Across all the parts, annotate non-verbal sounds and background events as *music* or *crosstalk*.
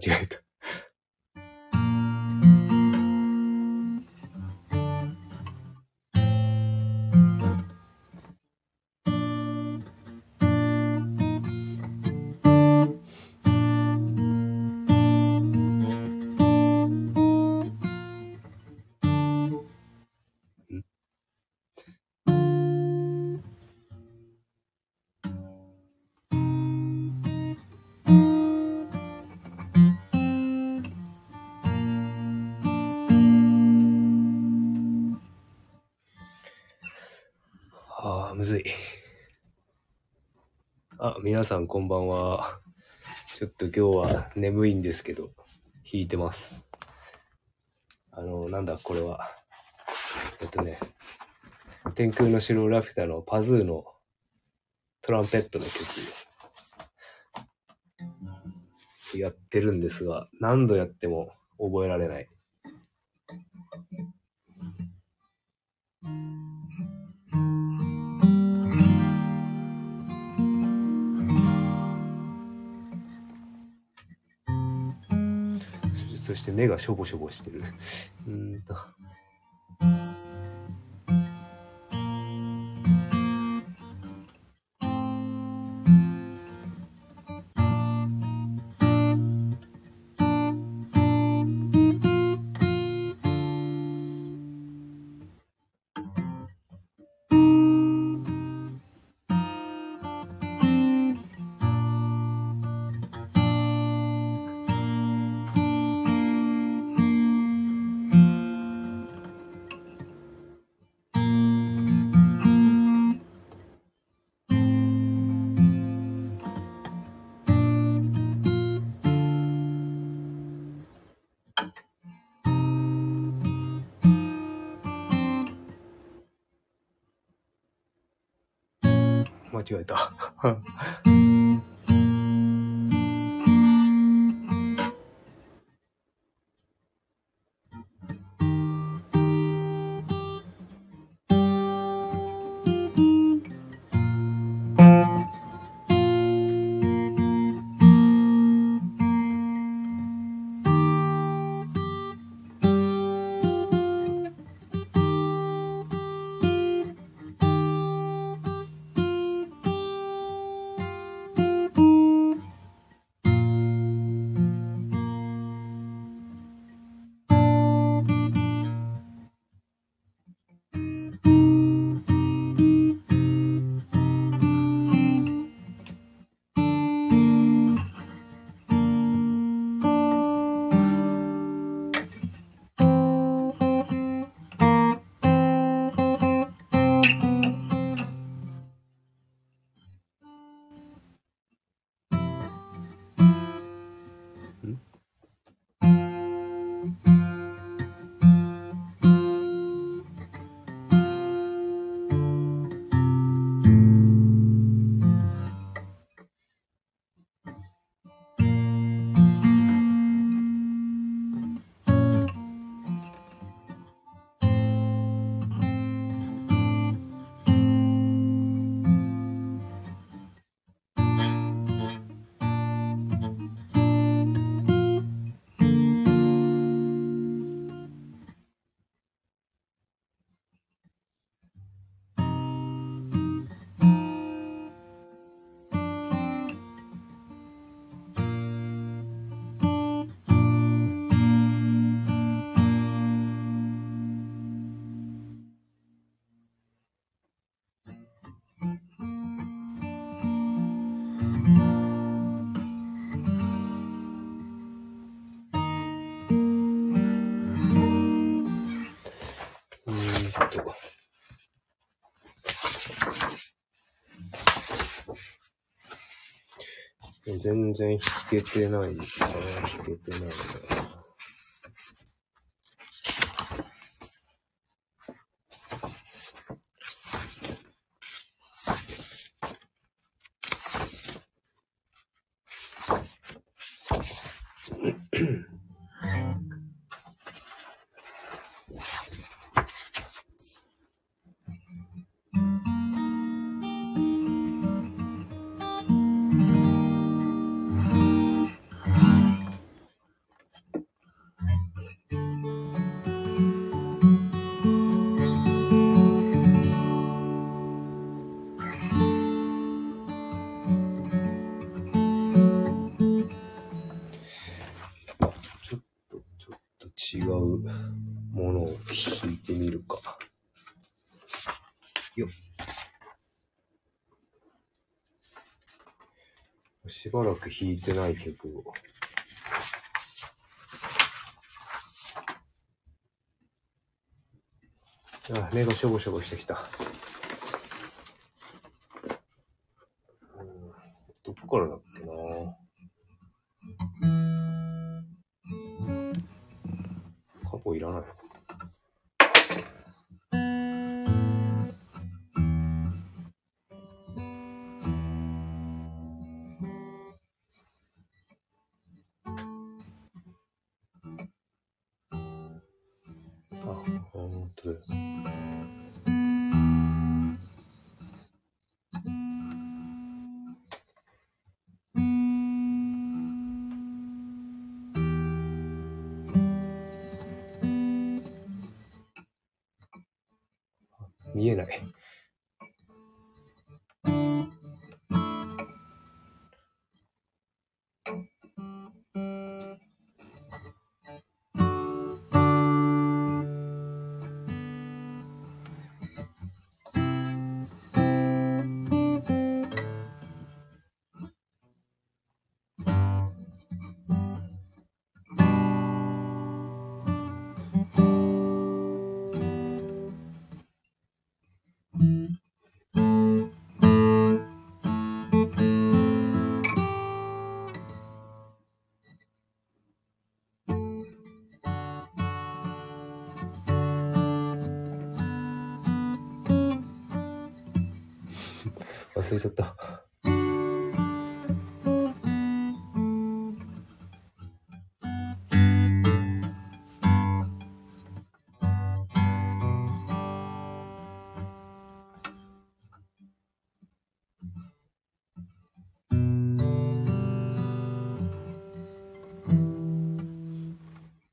違えた。ずい。あ、皆さんこんばんは。ちょっと今日は眠いんですけど、弾いてます。あの、なんだこれは。えっとね、天空の城ラピュタのパズーのトランペットの曲やってるんですが、何度やっても覚えられない。そして目がしょぼしょぼしてる。*laughs* うんと。間違えた。*laughs* 全然弾けてないですね。弾けてないね。く弾いてない曲を。あ、目がしょぼしょぼしてきた。ことで。見えない。忘れちゃった。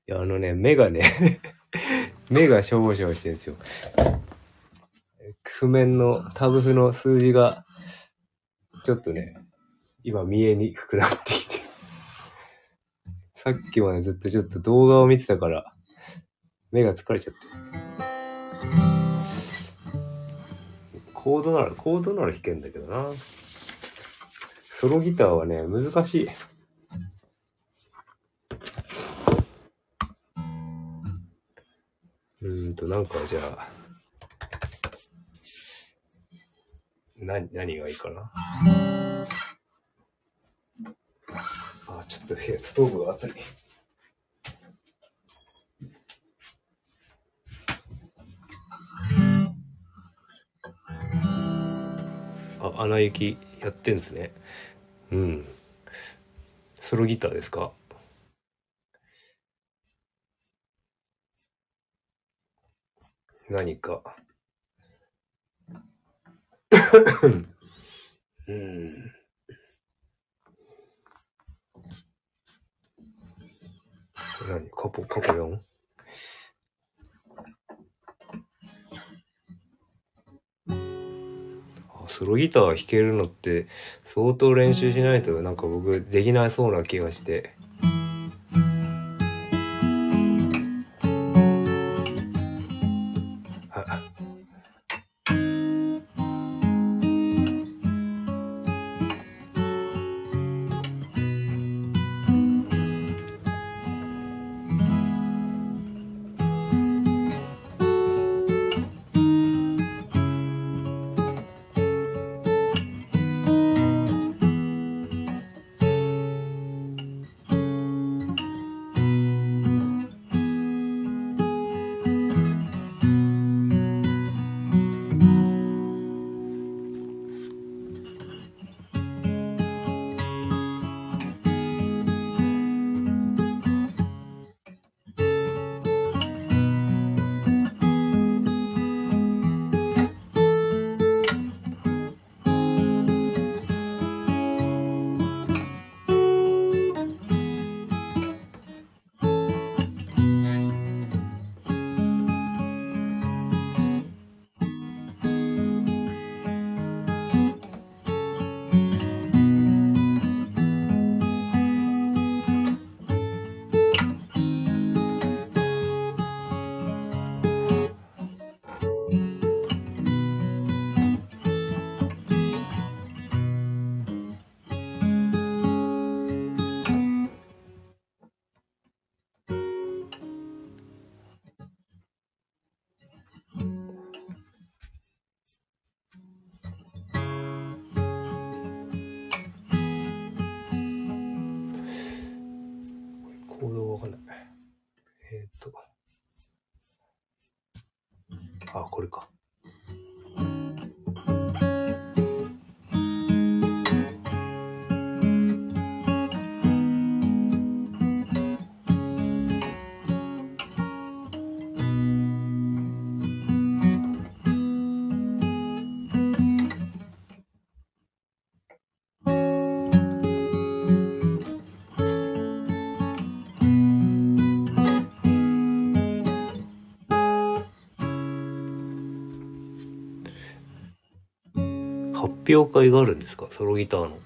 あのね、目がね、*laughs* 目がしょぼしょぼしてるんですよ。譜面のタブ譜の数字が、ちょっとね、今見えにくくなってきて。*laughs* さっきまでずっとちょっと動画を見てたから、目が疲れちゃって。コードなら、コードなら弾けんだけどな。ソロギターはね、難しい。うんと、なんかじゃあ、な、何がいいかな？あ、ちょっと部屋、ストーブが熱い。あ、穴行きやってんですね。うん。ソロギターですか？何か。うん。何？カポ、カポ 4? あソロギター弾けるのって相当練習しないとなんか僕できなそうな気がして。これか。表会があるんですか？ソロギターの。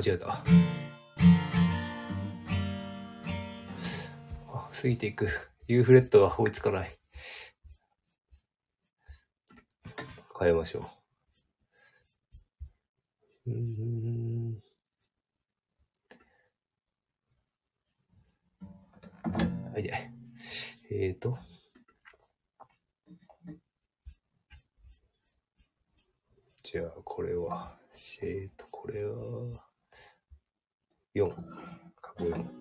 間違えた。あ、過ぎていく。ユーフレットが追いつかない。変えましょう。うん。はいで。えーと。じゃあ、これは、えーと、これは、4。過去4。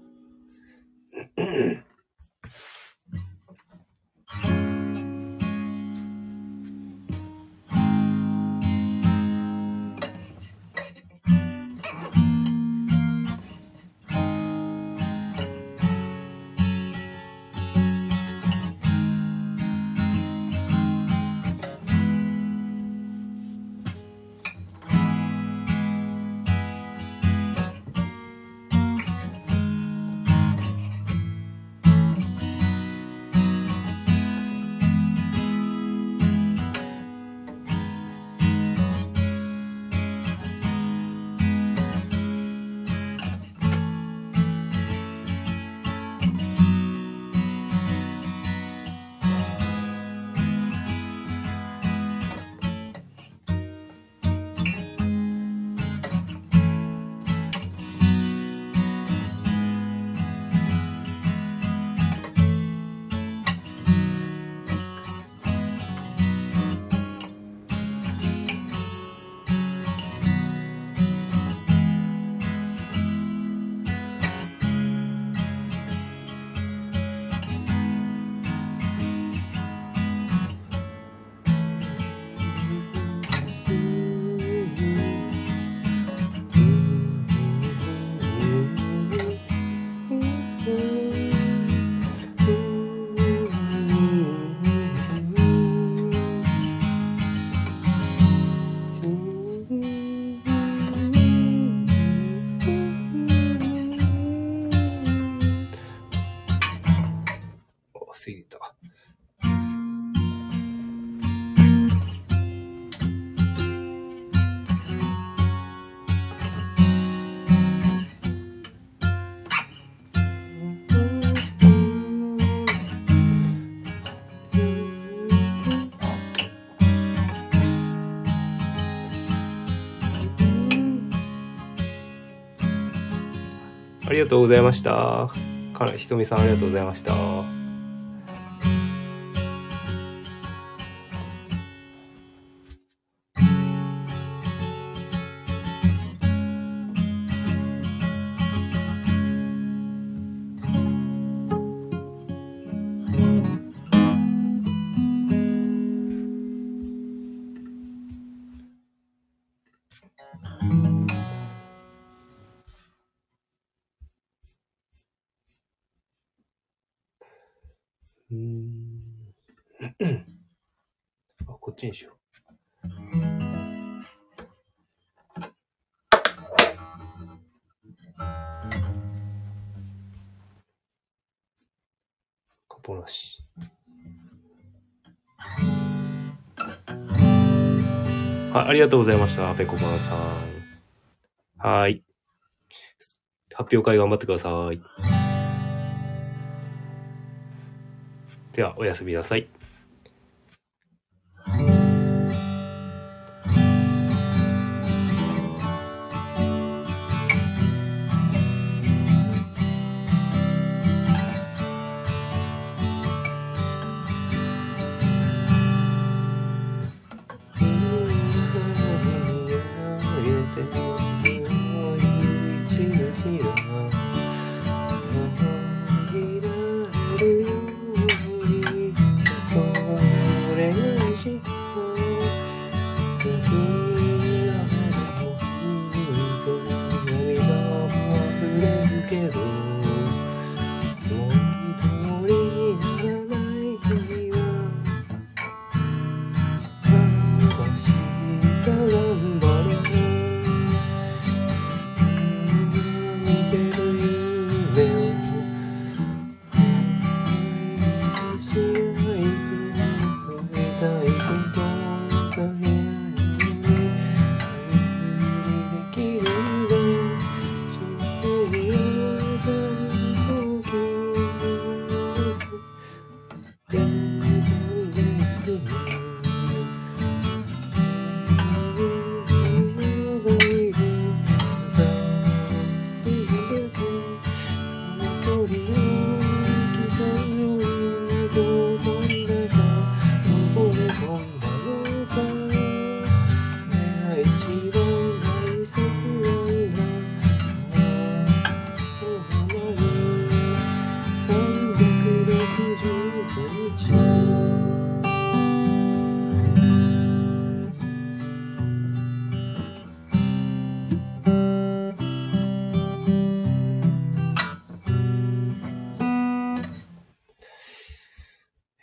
ありがとうございました。かなひとみさんありがとうございました。りがとうございました。ペコパンさん。はい。発表会頑張ってください。では、おやすみなさい。如果是亲的亲的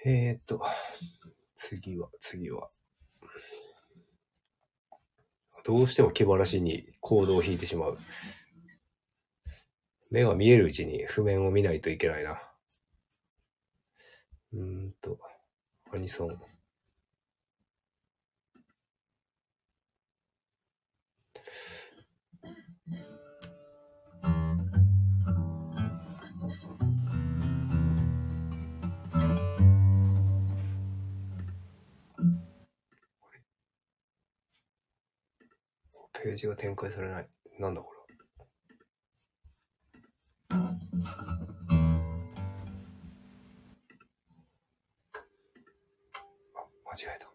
えーっと、次は、次は。どうしても気晴らしに行動を引いてしまう。目が見えるうちに譜面を見ないといけないな。うーんと、アニソン。ページが展開されない。なんだこれ。あ、間違えた。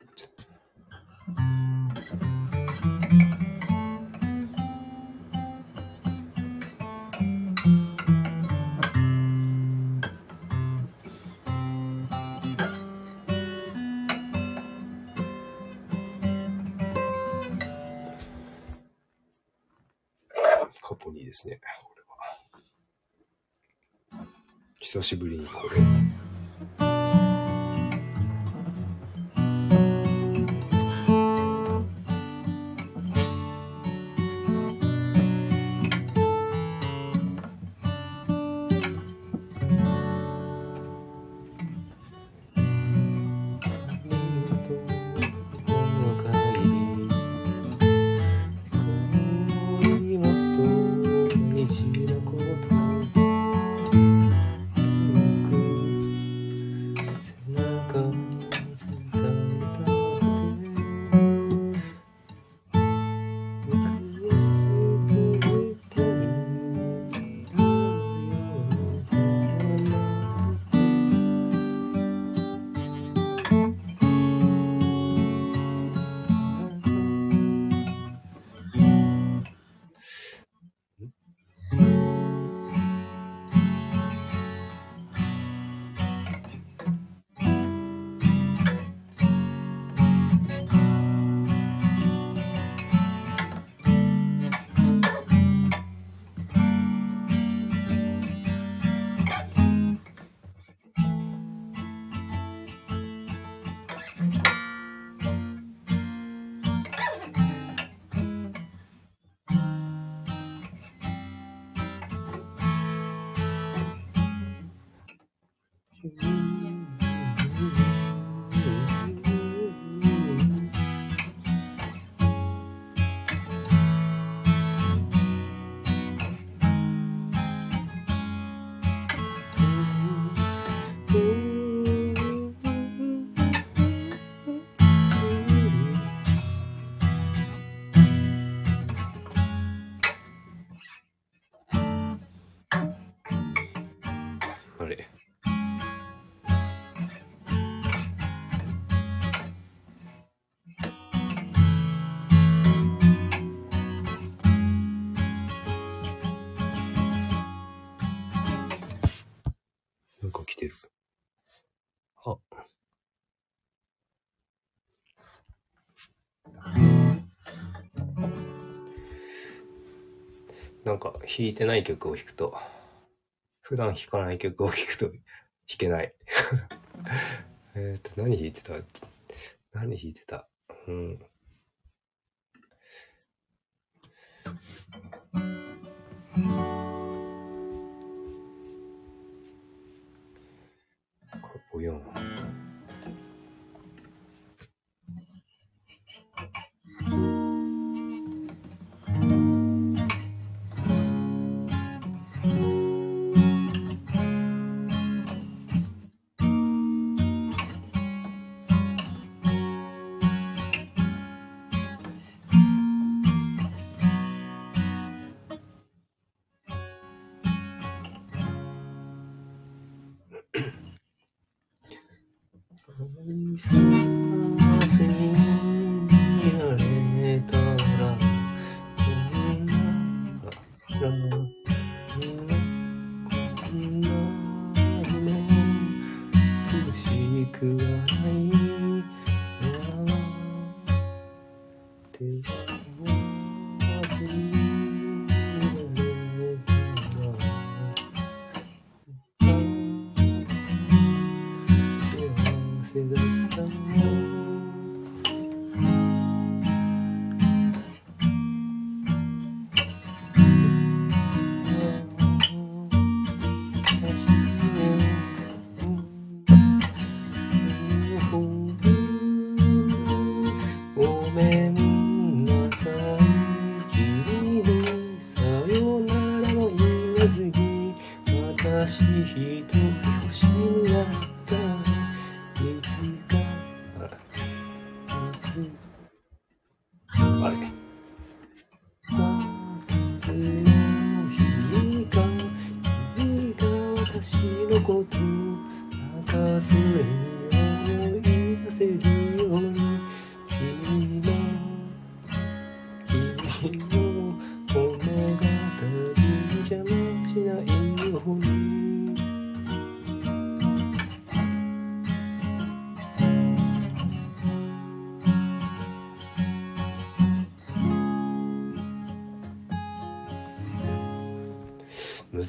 ですね。これは。久しぶりにこれ。なんか弾いてない曲を弾くと、普段弾かない曲を弾くと弾けない *laughs* えっと、何弾いてた？何弾いてた？うん。かれ、ボヨ。Gracias.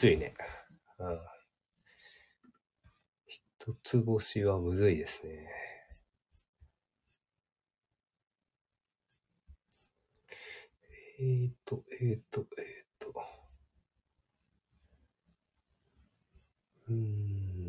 ずいね。うん。一つ星はむずいですね。えーと、えーと、えーと。うん。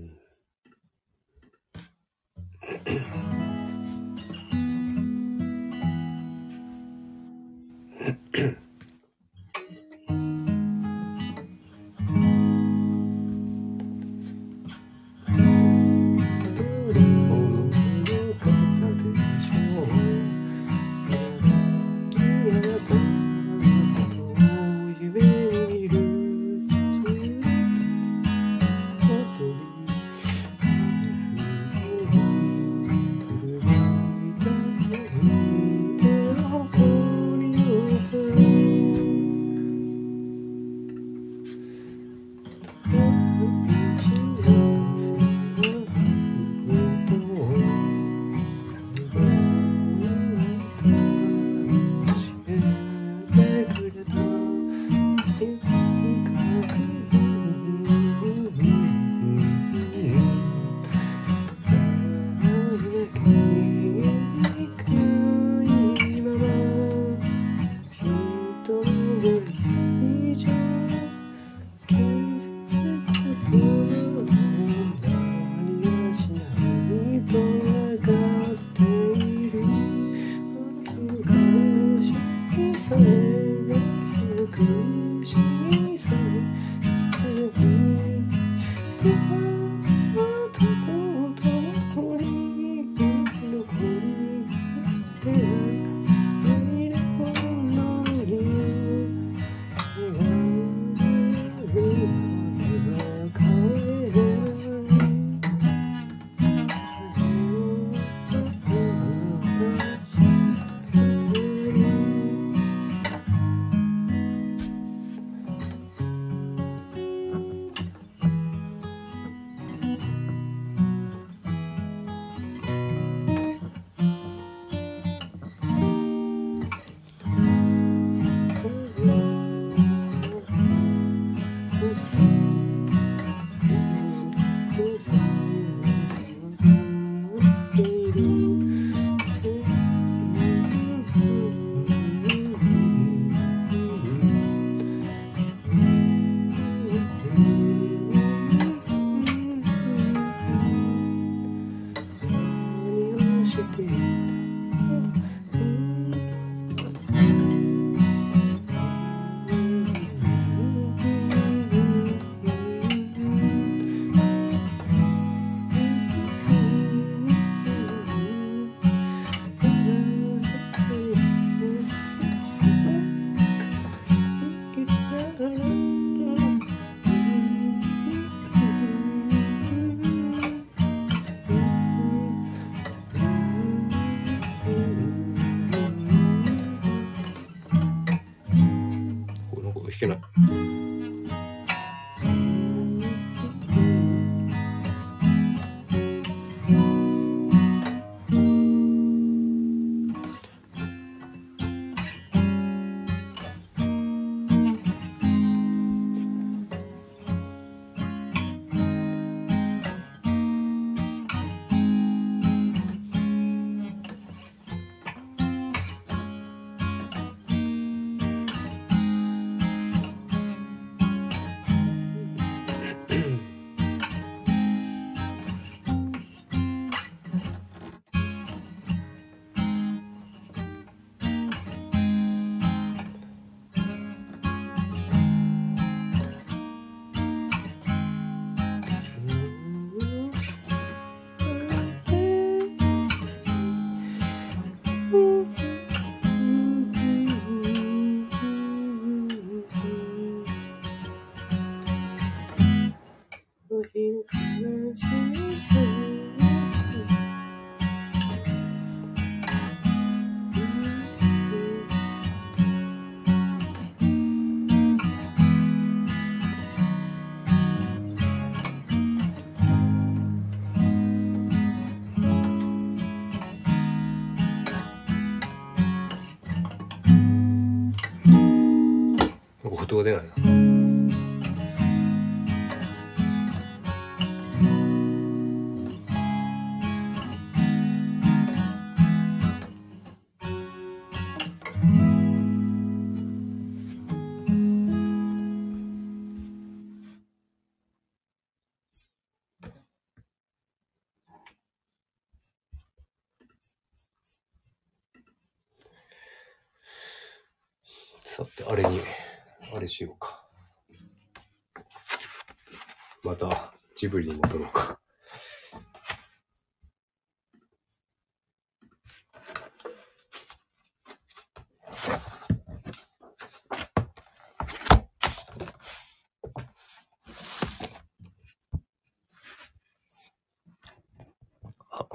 音出ないな。さて、あれに、れしようか。また、ジブリに戻ろうか。あ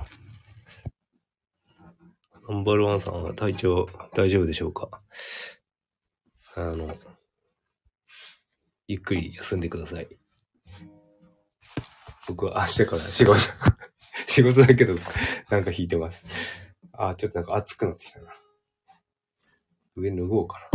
ナンバーワンさんは体調大丈夫でしょうかあの、ゆっくり休んでください。僕は明日から仕事、*laughs* 仕事だけど、なんか弾いてます。あ、ちょっとなんか暑くなってきたな。上脱ごうかな。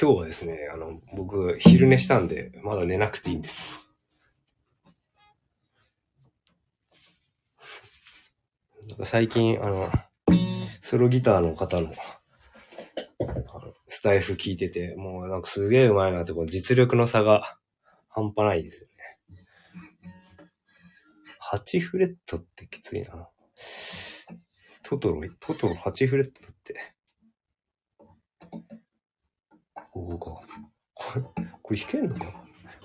今日はですね、あの、僕、昼寝したんで、まだ寝なくていいんです。なんか最近、あの、ソロギターの方の、あのスタイフ聞いてて、もうなんかすげえ上手いなって、こう実力の差が半端ないですよね。8フレットってきついな。トトロ、トトロ8フレットって。ここか。これ、これ弾けんのか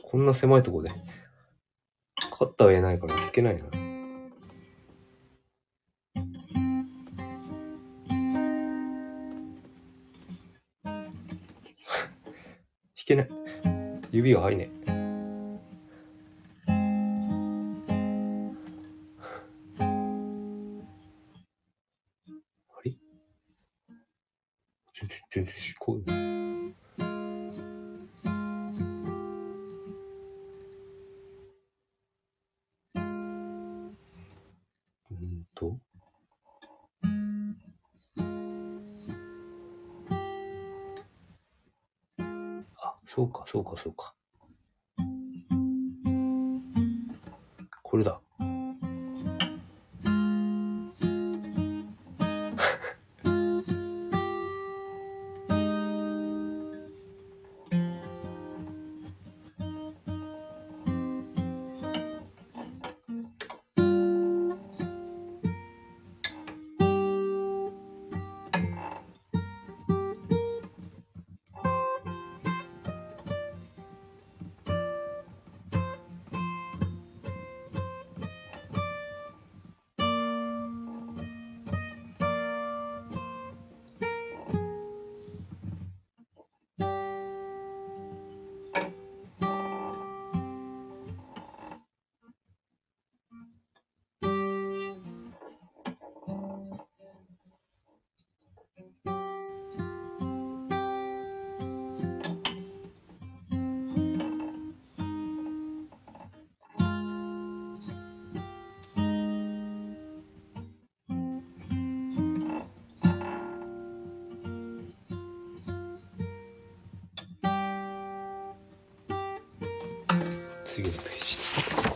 こんな狭いとこで。カッター言えないから弾けないな。*laughs* 弾けない。指が入んねえ。あれ？全然、全然しこうそうか、そうか。これだ。次のページ。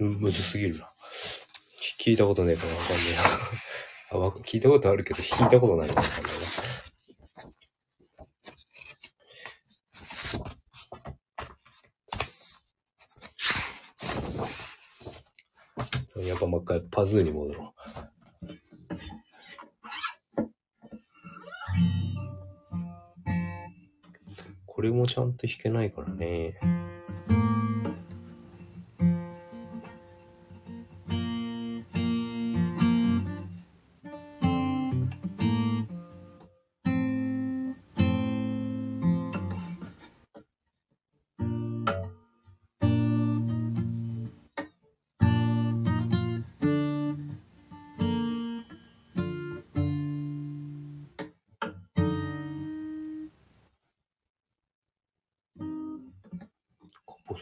むずすぎるな。聞いたことねえからわかんねえな。*laughs* あ聞いたことあるけど、弾いたことないからわかんないな。やっぱもう一回パズーに戻ろう。これもちゃんと弾けないからね。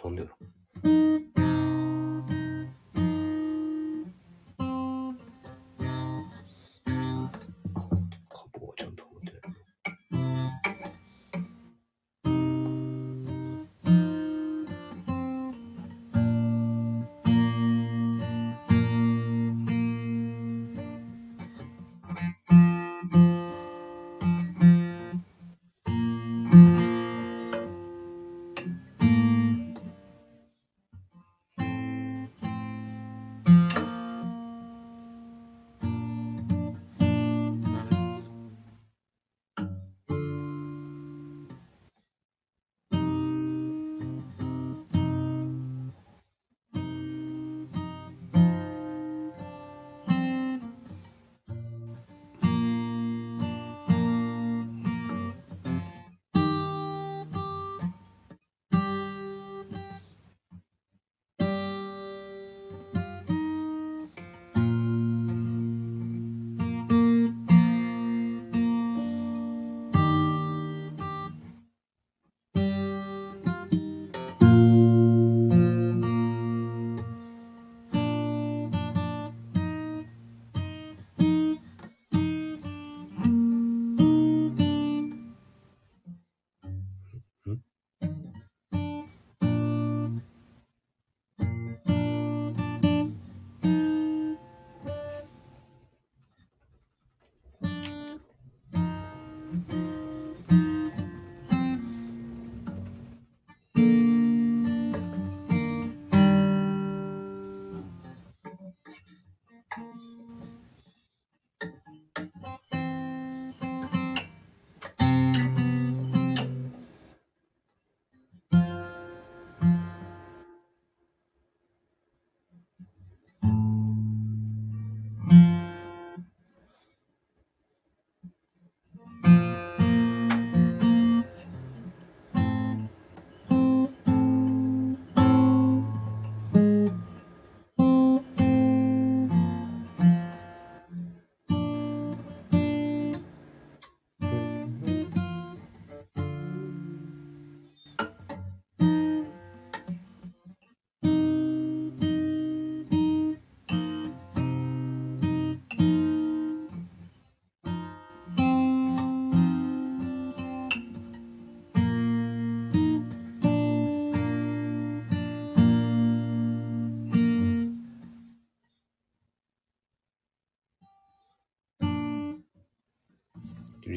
カ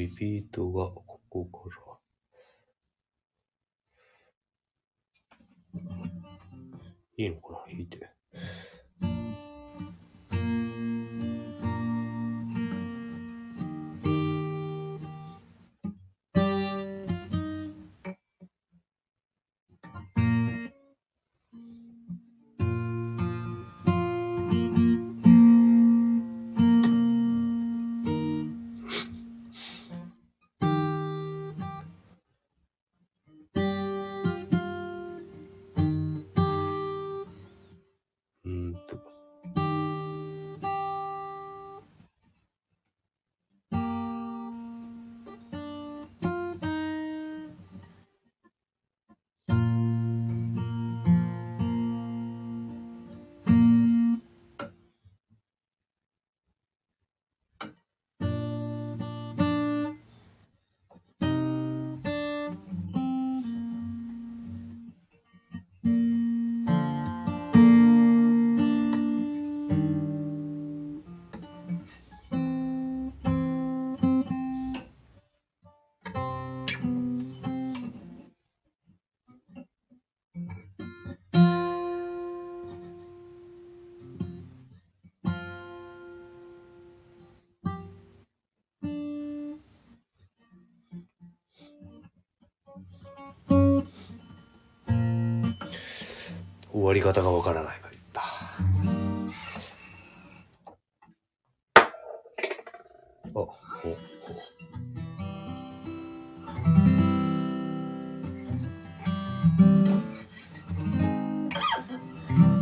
リピートがここから。いいのかな？弾いて。終わり方がわからないから言った。あ、ほ、ほ。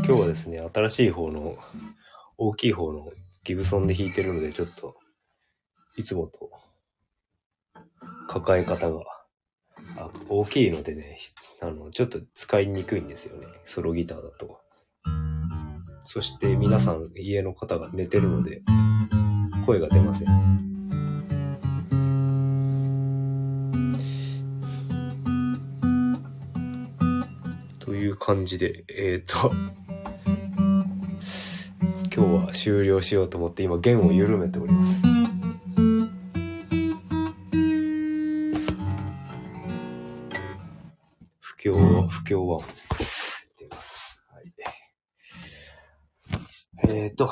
今日はですね、新しい方の、大きい方のギブソンで弾いてるので、ちょっと、いつもと、抱え方が、大きいのでね、あの、ちょっと使いにくいんですよね。ソロギターだと。そして皆さん家の方が寝てるので、声が出ません。という感じで、えっ、と、今日は終了しようと思って今弦を緩めております。不協和音出ます。はい。えっ、と、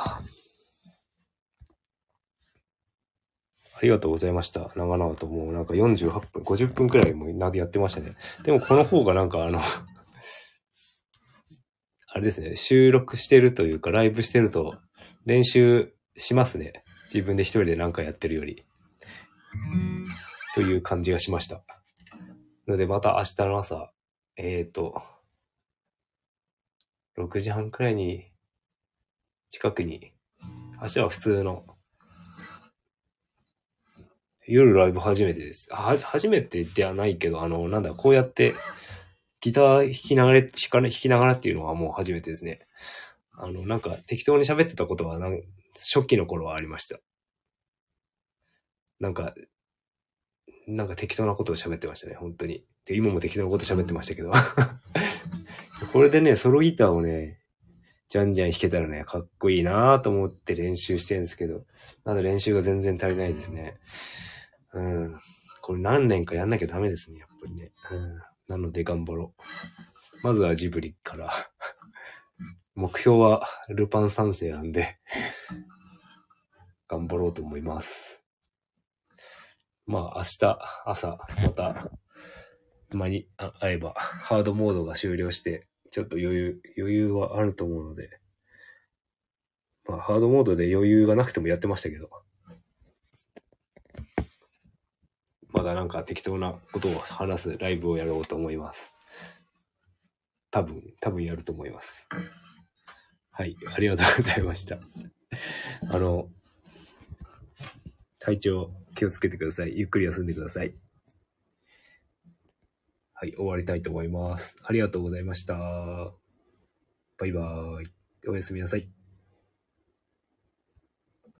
ありがとうございました。長々ともうなんか48分、50分くらいもなでやってましたね。でもこの方がなんかあの、*laughs* あれですね、収録してるというかライブしてると練習しますね。自分で一人でなんかやってるより。という感じがしました。のでまた明日の朝、えっ、ー、と、6時半くらいに、近くに、明日は普通の、夜ライブ初めてです。あ、初めてではないけど、あの、なんだ、こうやって、ギター弾きながら、弾か弾きながらっていうのはもう初めてですね。あの、なんか適当に喋ってたことはなん、初期の頃はありました。なんか、なんか適当なことを喋ってましたね、本当に。で、今も適当なこと喋ってましたけど。*laughs* これでね、ソロギターをね、じゃんじゃん弾けたらね、かっこいいなぁと思って練習してるんですけど、まだ練習が全然足りないですね。うん。これ何年かやんなきゃダメですね、やっぱりね。うん。なので頑張ろう。まずはジブリから。目標はルパン三世なんで、頑張ろうと思います。まあ明日朝また間にあ会えばハードモードが終了してちょっと余裕、余裕はあると思うので、まあハードモードで余裕がなくてもやってましたけど、まだなんか適当なことを話すライブをやろうと思います。多分、多分やると思います。はい、ありがとうございました。あの、体調気をつけてください。ゆっくり休んでください。はい、終わりたいと思います。ありがとうございました。バイバーイ。おやすみなさい。